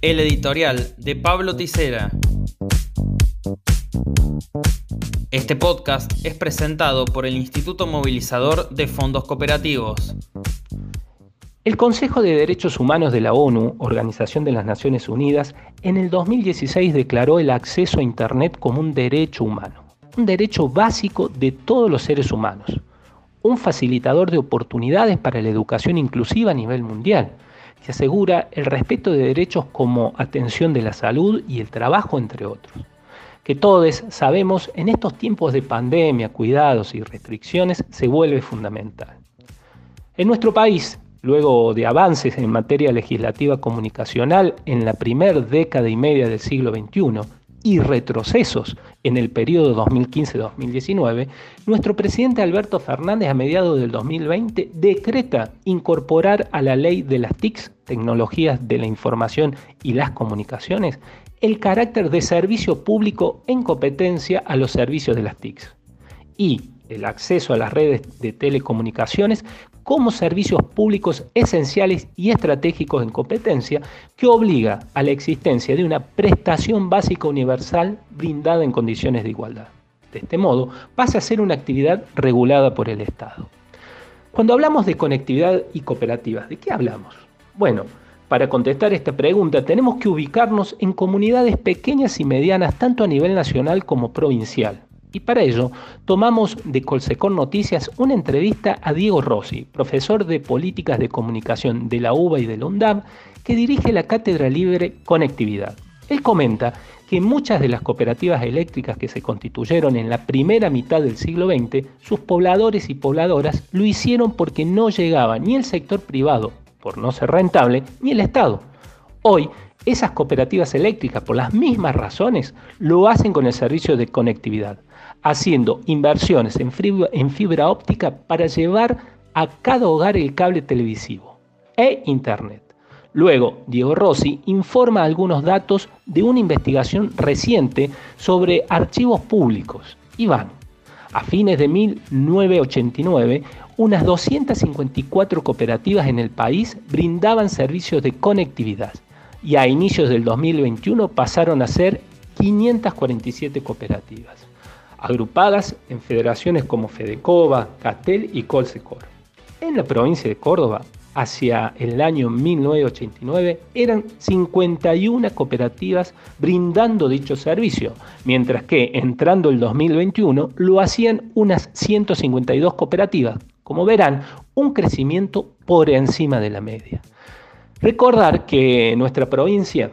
El editorial de Pablo Ticera. Este podcast es presentado por el Instituto Movilizador de Fondos Cooperativos. El Consejo de Derechos Humanos de la ONU, Organización de las Naciones Unidas, en el 2016 declaró el acceso a Internet como un derecho humano, un derecho básico de todos los seres humanos, un facilitador de oportunidades para la educación inclusiva a nivel mundial, que asegura el respeto de derechos como atención de la salud y el trabajo, entre otros. Que todos sabemos en estos tiempos de pandemia, cuidados y restricciones se vuelve fundamental. En nuestro país, luego de avances en materia legislativa comunicacional en la primera década y media del siglo XXI, y retrocesos en el periodo 2015-2019, nuestro presidente Alberto Fernández a mediados del 2020 decreta incorporar a la ley de las TICs, tecnologías de la información y las comunicaciones, el carácter de servicio público en competencia a los servicios de las TICs. Y el acceso a las redes de telecomunicaciones como servicios públicos esenciales y estratégicos en competencia que obliga a la existencia de una prestación básica universal brindada en condiciones de igualdad. De este modo, pasa a ser una actividad regulada por el Estado. Cuando hablamos de conectividad y cooperativas, ¿de qué hablamos? Bueno, para contestar esta pregunta tenemos que ubicarnos en comunidades pequeñas y medianas tanto a nivel nacional como provincial, y para ello tomamos de Colsecón Noticias una entrevista a Diego Rossi, profesor de Políticas de Comunicación de la UBA y de la UNDAB, que dirige la Cátedra Libre Conectividad. Él comenta que muchas de las cooperativas eléctricas que se constituyeron en la primera mitad del siglo XX, sus pobladores y pobladoras lo hicieron porque no llegaba ni el sector privado, por no ser rentable, ni el Estado. Hoy, esas cooperativas eléctricas, por las mismas razones, lo hacen con el servicio de conectividad haciendo inversiones en fibra, óptica para llevar a cada hogar el cable televisivo e Internet. Luego, Diego Rossi informa algunos datos de una investigación reciente sobre archivos públicos. Y van, a fines de 1989, unas 254 cooperativas en el país brindaban servicios de conectividad y a inicios del 2021 pasaron a ser 547 cooperativas agrupadas en federaciones como Fedecova, Catel y Colsecor. En la provincia de Córdoba, hacia el año 1989, eran 51 cooperativas brindando dicho servicio, mientras que entrando el 2021 lo hacían unas 152 cooperativas. Como verán, un crecimiento por encima de la media. Recordar que nuestra provincia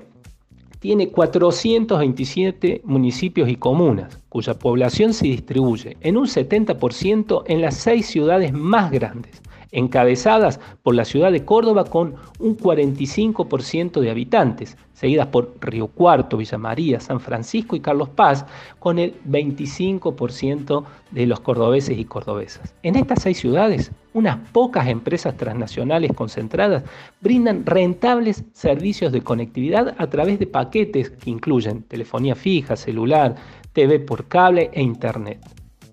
tiene 427 municipios y comunas, cuya población se distribuye en un 70% en las seis ciudades más grandes, encabezadas por la ciudad de Córdoba con un 45% de habitantes, seguidas por Río Cuarto, Villa María, San Francisco y Carlos Paz, con el 25% de los cordobeses y cordobesas. En estas seis ciudades, unas pocas empresas transnacionales concentradas brindan rentables servicios de conectividad a través de paquetes que incluyen telefonía fija, celular, TV por cable e Internet.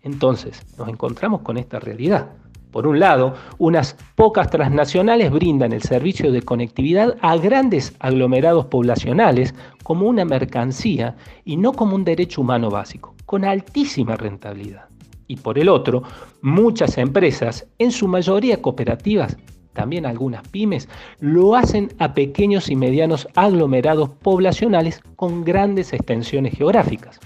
Entonces, nos encontramos con esta realidad. Por un lado, unas pocas transnacionales brindan el servicio de conectividad a grandes aglomerados poblacionales como una mercancía y no como un derecho humano básico, con altísima rentabilidad. Y por el otro, muchas empresas, en su mayoría cooperativas, también algunas pymes, lo hacen a pequeños y medianos aglomerados poblacionales con grandes extensiones geográficas.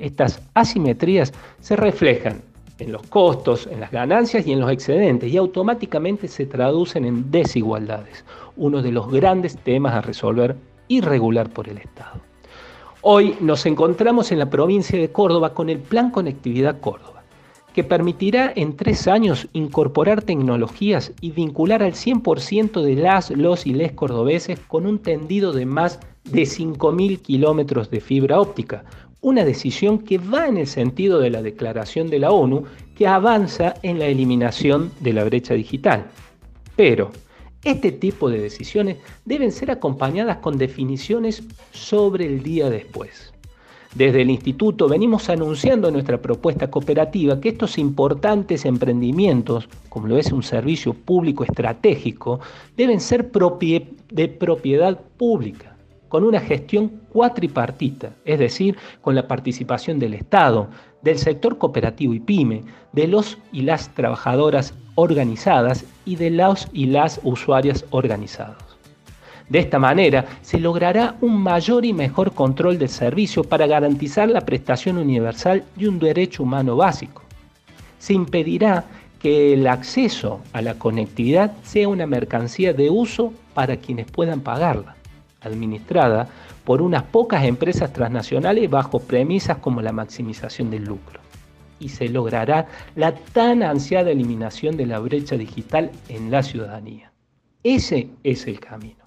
Estas asimetrías se reflejan en los costos, en las ganancias y en los excedentes y automáticamente se traducen en desigualdades, uno de los grandes temas a resolver y regular por el Estado. Hoy nos encontramos en la provincia de Córdoba con el Plan Conectividad Córdoba, que permitirá en tres años incorporar tecnologías y vincular al 100% de las, los y les cordobeses con un tendido de más de 5.000 kilómetros de fibra óptica, una decisión que va en el sentido de la declaración de la ONU que avanza en la eliminación de la brecha digital. Pero este tipo de decisiones deben ser acompañadas con definiciones sobre el día después. Desde el instituto venimos anunciando nuestra propuesta cooperativa que estos importantes emprendimientos, como lo es un servicio público estratégico, deben ser de propiedad pública con una gestión cuatripartita, es decir, con la participación del Estado, del sector cooperativo y pyme, de los y las trabajadoras organizadas y de los y las usuarias organizados. De esta manera se logrará un mayor y mejor control del servicio para garantizar la prestación universal de un derecho humano básico. Se impedirá que el acceso a la conectividad sea una mercancía de uso para quienes puedan pagarla, administrada por unas pocas empresas transnacionales bajo premisas como la maximización del lucro. Y se logrará la tan ansiada eliminación de la brecha digital en la ciudadanía. Ese es el camino.